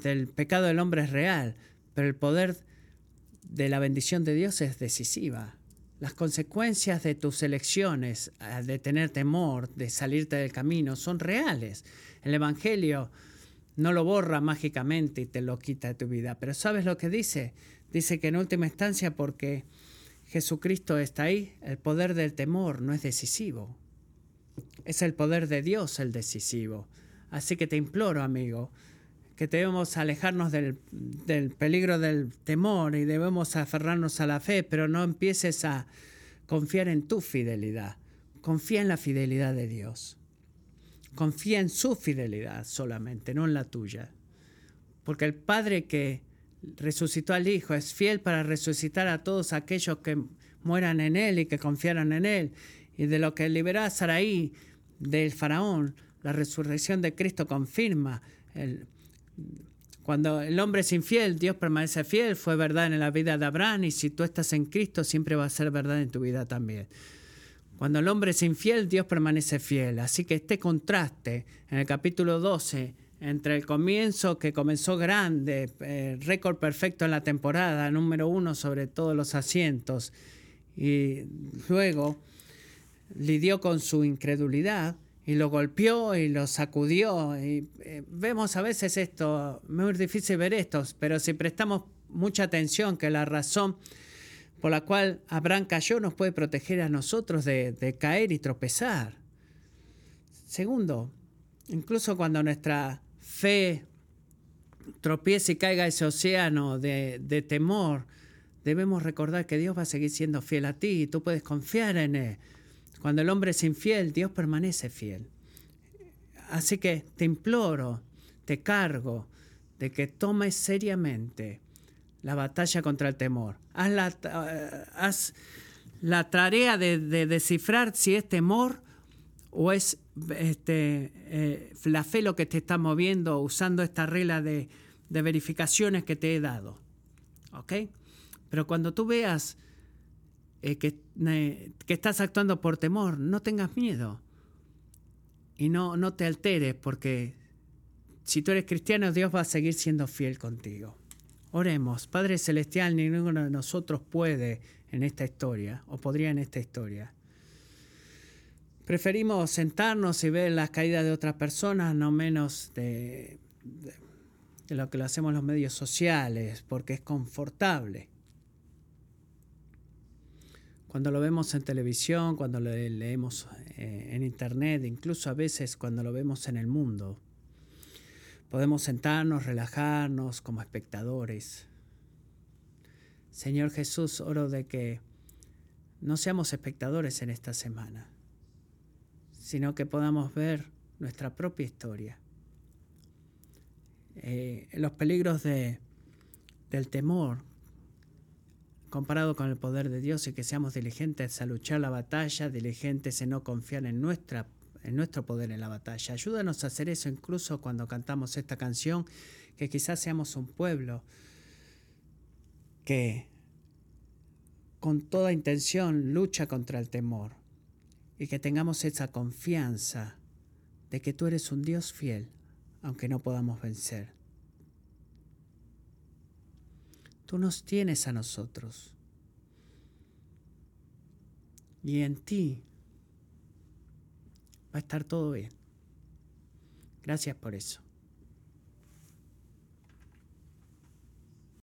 del pecado del hombre es real, pero el poder de la bendición de Dios es decisiva. Las consecuencias de tus elecciones, eh, de tener temor, de salirte del camino, son reales. El Evangelio no lo borra mágicamente y te lo quita de tu vida. Pero ¿sabes lo que dice? Dice que en última instancia, porque Jesucristo está ahí, el poder del temor no es decisivo. Es el poder de Dios el decisivo. Así que te imploro, amigo, que debemos alejarnos del, peligro del temor y debemos aferrarnos a la fe, pero no empieces a confiar en tu fidelidad. Confía en la fidelidad de Dios. Confía en su fidelidad solamente, no en la tuya. Porque el Padre que resucitó al Hijo es fiel para resucitar a todos aquellos que mueran en Él y que confiaran en Él. Y de lo que liberó a Saraí del faraón, la resurrección de Cristo confirma el, cuando el hombre es infiel, Dios permanece fiel, fue verdad en la vida de Abraham y si tú estás en Cristo siempre va a ser verdad en tu vida también. Cuando el hombre es infiel, Dios permanece fiel. Así que este contraste en el capítulo 12 entre el comienzo que comenzó grande, eh, récord perfecto en la temporada, número uno sobre todos los asientos, y luego lidió con su incredulidad, y lo golpeó y lo sacudió. Y, eh, vemos a veces esto, muy difícil ver esto, pero si prestamos mucha atención que la razón por la cual Abraham cayó nos puede proteger a nosotros de, caer y tropezar. Segundo, incluso cuando nuestra fe tropiece y caiga ese océano de, de temor, debemos recordar que Dios va a seguir siendo fiel a ti y tú puedes confiar en Él. Cuando el hombre es infiel, Dios permanece fiel. Así que te imploro, te cargo de que tomes seriamente la batalla contra el temor. Haz la, eh, la tarea de, descifrar si es temor o es este, eh, la fe lo que te está moviendo usando esta regla de, de verificaciones que te he dado. ¿Ok? Pero cuando tú veas eh, que, que, estás actuando por temor, no tengas miedo. Y no, no te alteres porque si tú eres cristiano, Dios va a seguir siendo fiel contigo. Oremos, Padre Celestial, ninguno de nosotros puede en esta historia, o podría en esta historia. Preferimos sentarnos y ver las caídas de otras personas, no menos de, lo que lo hacemos los medios sociales, porque es confortable. Cuando lo vemos en televisión, cuando lo leemos eh, en internet, incluso a veces cuando lo vemos en el mundo, podemos sentarnos, relajarnos como espectadores. Señor Jesús, oro de que no seamos espectadores en esta semana, sino que podamos ver nuestra propia historia. Eh, los peligros de, del temor comparado con el poder de Dios y que seamos diligentes a luchar la batalla, diligentes en no confiar en, nuestra, en nuestro poder en la batalla. Ayúdanos a hacer eso incluso cuando cantamos esta canción, que quizás seamos un pueblo que con toda intención lucha contra el temor y que tengamos esa confianza de que tú eres un Dios fiel, aunque no podamos vencer. Tú nos tienes a nosotros. Y en ti va a estar todo bien. Gracias por eso.